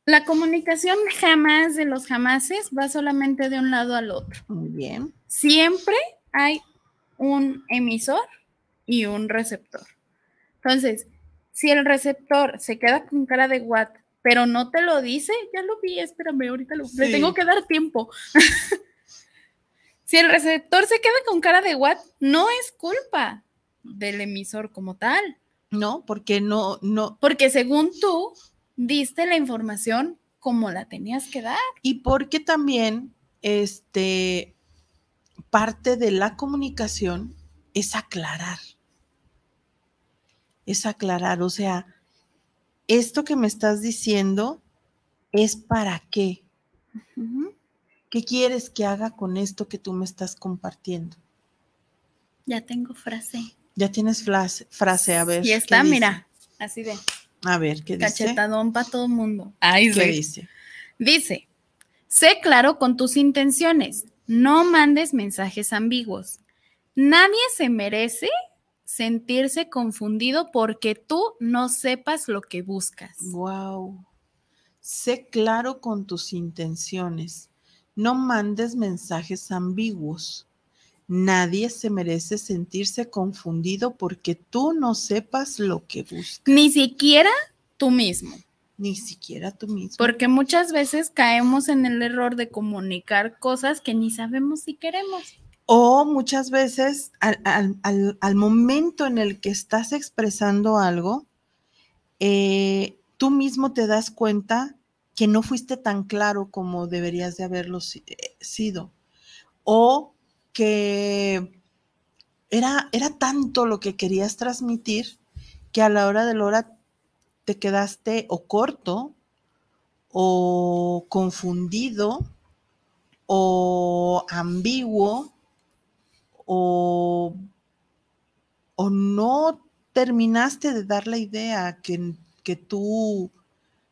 La comunicación jamás de los jamases va solamente de un lado al otro. Muy bien. Siempre hay un emisor y un receptor. Entonces, si el receptor se queda con cara de what, pero no te lo dice, ya lo vi, espérame, ahorita lo, le tengo que dar tiempo. si el receptor se queda con cara de what, no es culpa del emisor como tal, No, porque no, no, porque según tú diste la información como la tenías que dar. y porque también, este, parte de la comunicación es aclarar. Es aclarar, o sea, esto que me estás diciendo es para qué. ¿Qué quieres que haga con esto que tú me estás compartiendo? Ya tengo frase. Ya tienes frase, frase a ver. Y ¿qué está, mira, así de A ver, ¿qué dice? cachetadón para todo el mundo. Ay, ¿Qué dice? Dice, sé claro con tus intenciones, no mandes mensajes ambiguos. Nadie se merece sentirse confundido porque tú no sepas lo que buscas. Wow. Sé claro con tus intenciones. No mandes mensajes ambiguos. Nadie se merece sentirse confundido porque tú no sepas lo que buscas, Ni siquiera tú mismo, ni siquiera tú mismo. porque muchas veces caemos en el error de comunicar cosas que ni sabemos si queremos. O muchas veces al, al- al- al momento en el que estás expresando algo, eh, tú mismo te das cuenta que no fuiste tan claro como deberías de haberlo eh, sido. O que era, era tanto lo que querías transmitir que a la hora de la hora te quedaste o corto o confundido o ambiguo o, o no terminaste de dar la idea que, que tú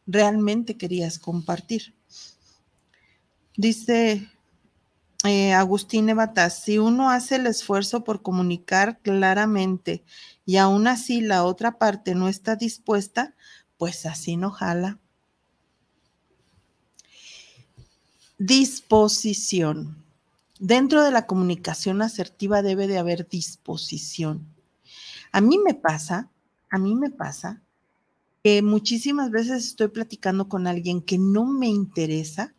realmente querías compartir. Dice eh, Agustín Evatas, si uno hace el esfuerzo por comunicar claramente y aún así la otra parte no está dispuesta, pues así no jala. Disposición. Dentro de la comunicación asertiva debe de haber disposición. A mí me pasa, a mí me pasa que muchísimas veces estoy platicando con alguien que no me interesa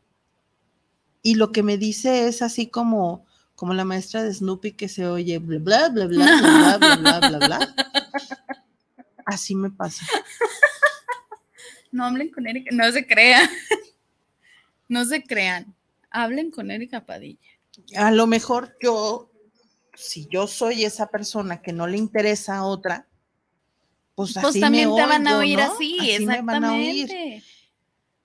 y lo que me dice es así como, como la maestra de Snoopy que se oye bla, bla, bla, bla, bla, bla, bla, bla, bla, bla. Así me pasa. No hablen con Erika, no se crean. No se crean. Hablen con Erika Padilla. A lo mejor yo, si yo soy esa persona que no le interesa a otra, pues, Pues así también me te van a oír ¿no? así, Así me van a oír. exactamente.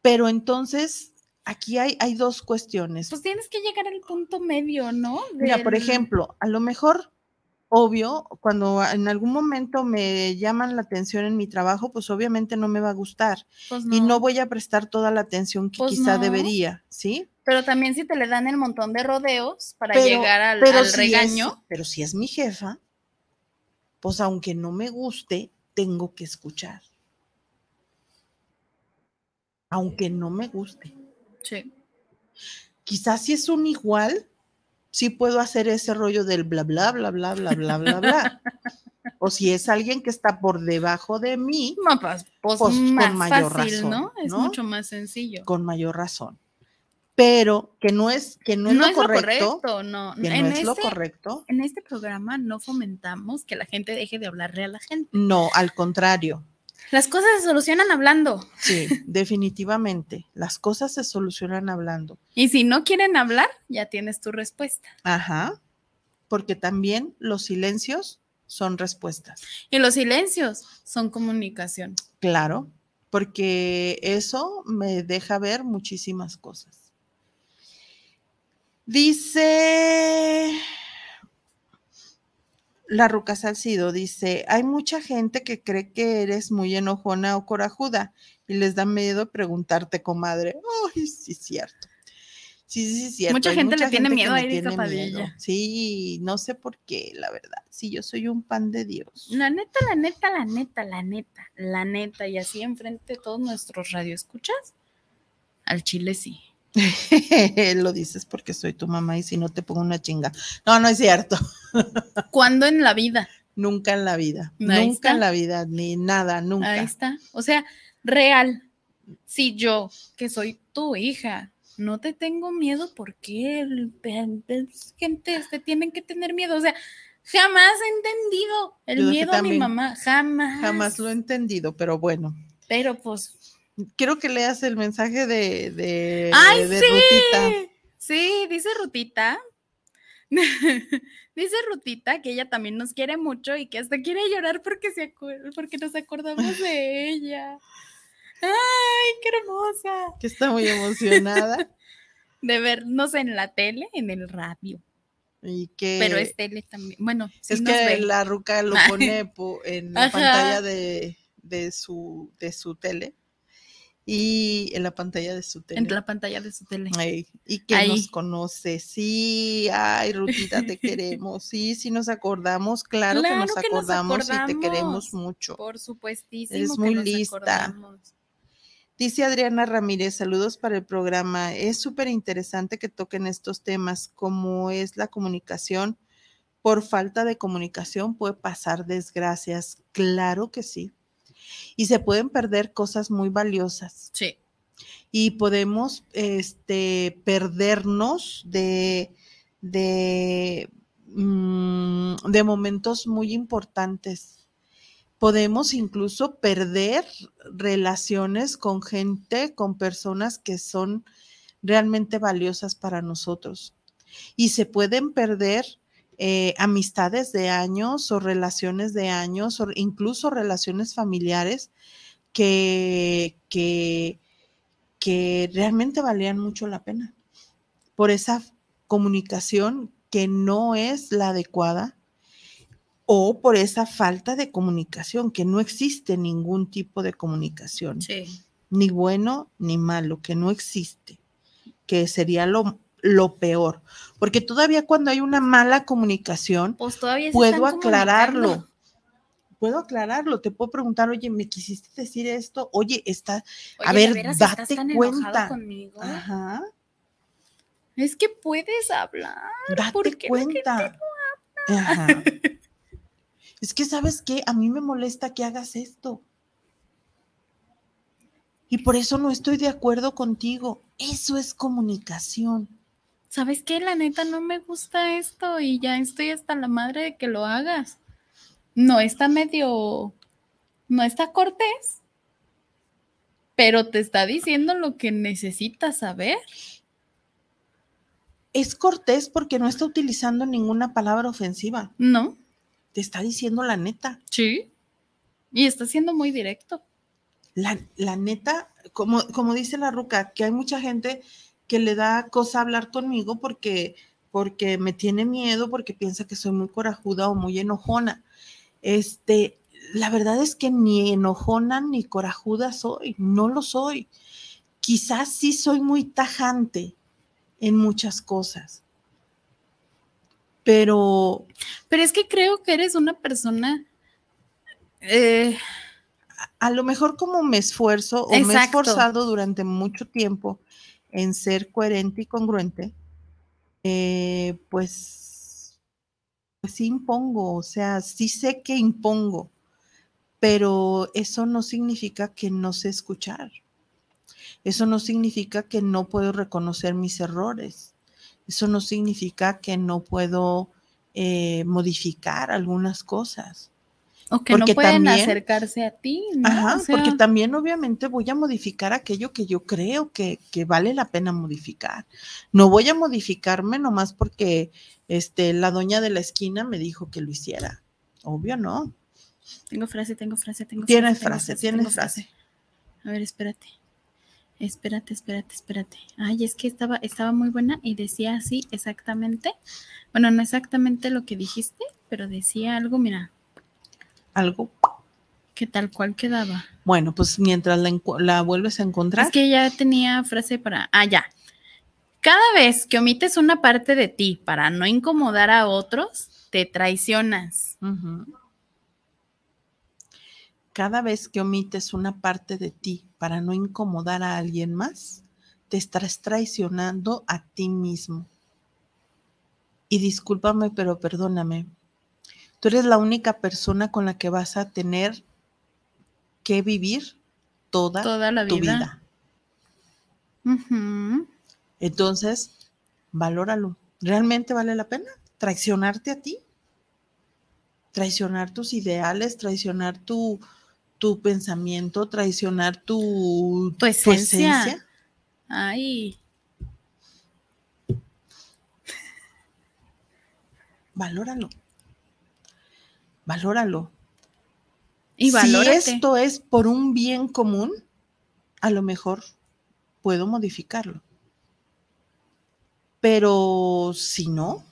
Pero entonces, aquí hay, hay dos cuestiones. Pues tienes que llegar al punto medio, ¿no? Mira, por ejemplo, a lo mejor, obvio, cuando en algún momento me llaman la atención en mi trabajo, pues obviamente no me va a gustar pues y no voy a prestar toda la atención que Pues quizá no. debería, ¿sí? Pero también si te le dan el montón de rodeos para Pero- llegar al, pero al si es- regaño, pero si es mi jefa, pues aunque no me guste, tengo que escuchar. Aunque no me guste. sí. Quizás si es un igual, sí puedo hacer ese rollo del bla, bla, bla, bla, bla, bla, bla, bla. O si es alguien que está por debajo de mí, No, pues, pues, Pues, con más mayor fácil, razón, ¿no? Es ¿no? mucho más sencillo. con mayor razón. Pero que no es, que no es, lo, correcto, no. que en, no es lo este, correcto. en este programa no fomentamos que la gente deje de hablarle a la gente. No, al contrario. Las cosas se solucionan hablando. Sí, definitivamente. Las cosas se solucionan hablando. Y si no quieren hablar, ya tienes tu respuesta. Ajá. Porque también los silencios son respuestas. Y los silencios son comunicación. Claro, porque eso me deja ver muchísimas cosas. Dice la Ruca Salcido, dice, hay mucha gente que cree que eres muy enojona o corajuda y les da miedo preguntarte, comadre. Ay, sí, cierto. Sí, sí, sí, cierto. Mucha Hay gente le tiene miedo a Erika Padilla. Sí, no sé por qué, la verdad. Sí, yo soy un pan de Dios. La neta, la neta, la neta, la neta, la neta, y así enfrente de todos nuestros radioescuchas, al chile sí. Lo dices porque soy tu mamá y si no te pongo una chinga. No, no es cierto. ¿Cuándo en la vida? Nunca en la vida. Ahí nunca está. en la vida, ni nada, nunca. Ahí está. O sea, real. Si yo, que soy tu hija, no te tengo miedo, ¿por qué el, el- el- gente te tienen que tener miedo? O sea, jamás he entendido el Yo miedo a mi mamá. Jamás. Jamás lo he entendido, pero bueno. Pero pues. Quiero que leas el mensaje de, de, ¡Ay, de sí! Rutita. Sí, dice Rutita. dice Rutita que ella también nos quiere mucho y que hasta quiere llorar porque, se porque nos acordamos de ella. ¡Ay, qué hermosa! Que está muy emocionada. De vernos en la tele, en el radio. y que Pero es tele también. Bueno, sí es nos que ve. la ruca lo pone po- en la Ajá. pantalla de, de su, de su tele. Y en la pantalla de su tele. en la pantalla de su tele. Ay, y que Ahí. nos conoce. Sí, ay, Rutita, te queremos. Sí, sí nos acordamos. Claro, que nos que nos acordamos y te queremos mucho. Por supuestísimo. Que muy nos lista. acordamos. Dice Adriana Ramírez, saludos para el programa. Es súper interesante que toquen estos temas, como es la comunicación. Por falta de comunicación puede pasar desgracias. Claro que sí. Y se pueden perder cosas muy valiosas. Sí. y podemos este, perdernos de, de, mm, de momentos muy importantes. Podemos incluso perder relaciones con gente, con personas que son realmente valiosas para nosotros. Y se pueden perder eh, amistades de años o relaciones de años o incluso relaciones familiares que, que, que realmente valían mucho la pena por esa comunicación que no es la adecuada o por esa falta de comunicación, que no existe ningún tipo de comunicación, Sí. ni bueno ni malo, que no existe, que sería lo, lo peor. Porque todavía cuando hay una mala comunicación, Pues todavía puedo aclararlo. Puedo aclararlo, te puedo preguntar, oye, ¿me quisiste decir esto? Oye, está, a Oye, ¿de ver, veras estás date tan cuenta. conmigo? Ajá, Es que puedes hablar. date ¿por qué la gente cuenta. Ajá. Es que, ¿sabes qué? A mí me molesta que hagas esto. Y por eso no estoy de acuerdo contigo. Eso es comunicación. ¿Sabes qué? La neta no me gusta esto y ya estoy hasta la madre de que lo hagas. No está medio, no está cortés, pero te está diciendo lo que necesitas saber. Es cortés porque no está utilizando ninguna palabra ofensiva. ¿No? Te está diciendo la neta. Sí. Y está siendo muy directo. La, la neta, como, como dice la ruca, que hay mucha gente que le da cosa hablar conmigo porque, porque me tiene miedo, porque piensa que soy muy corajuda o muy enojona. Este, la verdad es que ni enojona ni corajuda soy, no lo soy. Quizás sí soy muy tajante en muchas cosas, pero Pero es que creo que eres una persona. eh, a lo mejor como me esfuerzo o me he esforzado durante mucho tiempo en ser coherente y congruente, eh, pues, pues sí impongo, o sea, sí sé que impongo, pero eso no significa que no sé escuchar. Eso no significa que no puedo reconocer mis errores. Eso no significa que no puedo eh, modificar algunas cosas. O que no Porque pueden también- acercarse a ti. ¿no? Ajá, O sea, porque también obviamente voy a modificar aquello que yo creo que, que vale la pena modificar. No voy a modificarme nomás porque este, la doña de la esquina me dijo que lo hiciera Obvio no. Tengo frase, tengo frase, tengo Tienes tengo frase, tienes tengo frase. A ver, espérate. Espérate, espérate, espérate. Ay, es que estaba, estaba muy buena y decía así exactamente. Bueno, no exactamente lo que dijiste, pero decía algo, mira, Algo. que tal cual quedaba. Bueno, pues mientras la, vuelves a encontrar. Es que ya tenía frase para. Ah, ya. Cada vez que omites una parte de ti para no incomodar a otros, te traicionas. Cada vez que omites una parte de ti para no incomodar a alguien más, te estás traicionando a ti mismo. Y discúlpame, pero perdóname. Tú eres la única persona con la que vas a tener que vivir toda, Toda la tu vida. vida. Ujú. Entonces, valóralo. ¿Realmente vale la pena traicionarte a ti? Traicionar tus ideales, traicionar tu, tu pensamiento, traicionar tu, Tu esencia. Ay, Valóralo. Valóralo. y valórate. Si esto es por un bien común, a lo mejor puedo modificarlo. Pero si no,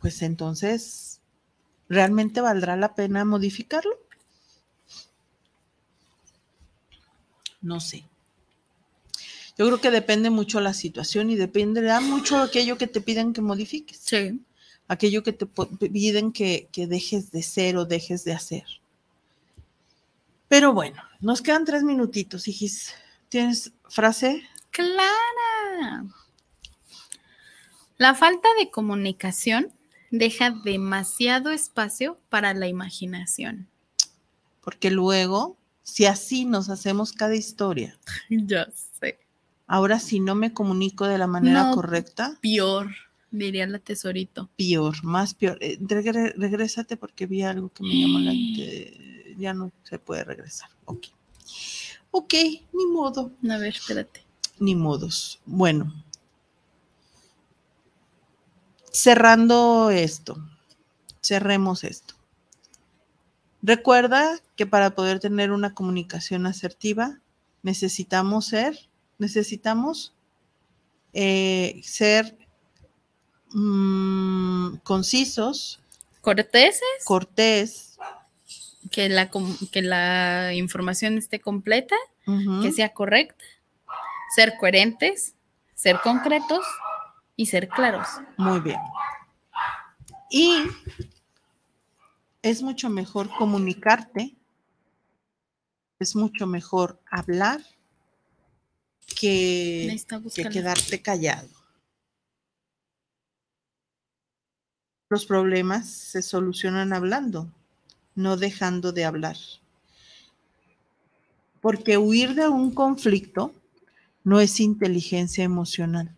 pues entonces, ¿realmente valdrá la pena modificarlo? No sé. Yo creo que depende mucho la situación y dependerá mucho aquello que te piden que modifiques Sí. Aquello que te piden que, que dejes de ser o dejes de hacer. Pero bueno, nos quedan tres minutitos, hijis. ¿Tienes frase? Clara. La falta de comunicación deja demasiado espacio para la imaginación. Porque luego, si así nos hacemos cada historia, Ya sé. ahora si no me comunico de la manera No. correcta, Peor, diría la tesorito. peor, más peor. Eh, regre- regrésate porque vi algo que me llamó la... te- ya no se puede regresar. Ok. Ok, ni modo. A ver, espérate. ni modos. Bueno, cerrando esto, cerremos esto. Recuerda que para poder tener una comunicación asertiva necesitamos ser, necesitamos eh, ser mm, concisos, Corteses, cortés, que la, que la información esté completa, que sea correcta, ser coherentes, ser concretos y ser claros. Muy bien. Y es mucho mejor comunicarte, es mucho mejor hablar que, que quedarte callado. Los problemas se solucionan hablando, no dejando de hablar. Porque huir de un conflicto no es inteligencia emocional.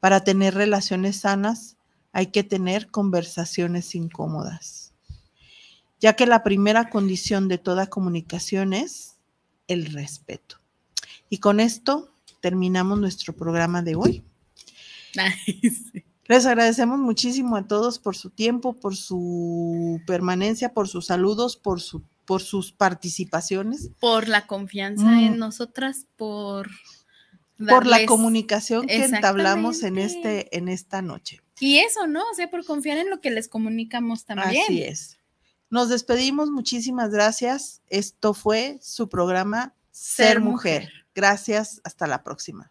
Para tener relaciones sanas hay que tener conversaciones incómodas, ya que la primera condición de toda comunicación es el respeto. Y con esto terminamos nuestro programa de hoy. Sí. Les agradecemos muchísimo a todos por su tiempo, por su permanencia, por sus saludos, por, su, por sus participaciones, Por la confianza Mm. en nosotras, por por la comunicación que entablamos en, este, en esta noche. Y eso, ¿no? O sea, por confiar en lo que les comunicamos también. Así es. Nos despedimos, muchísimas gracias. Esto fue su programa Ser, Ser mujer. Mujer. Gracias, hasta la próxima.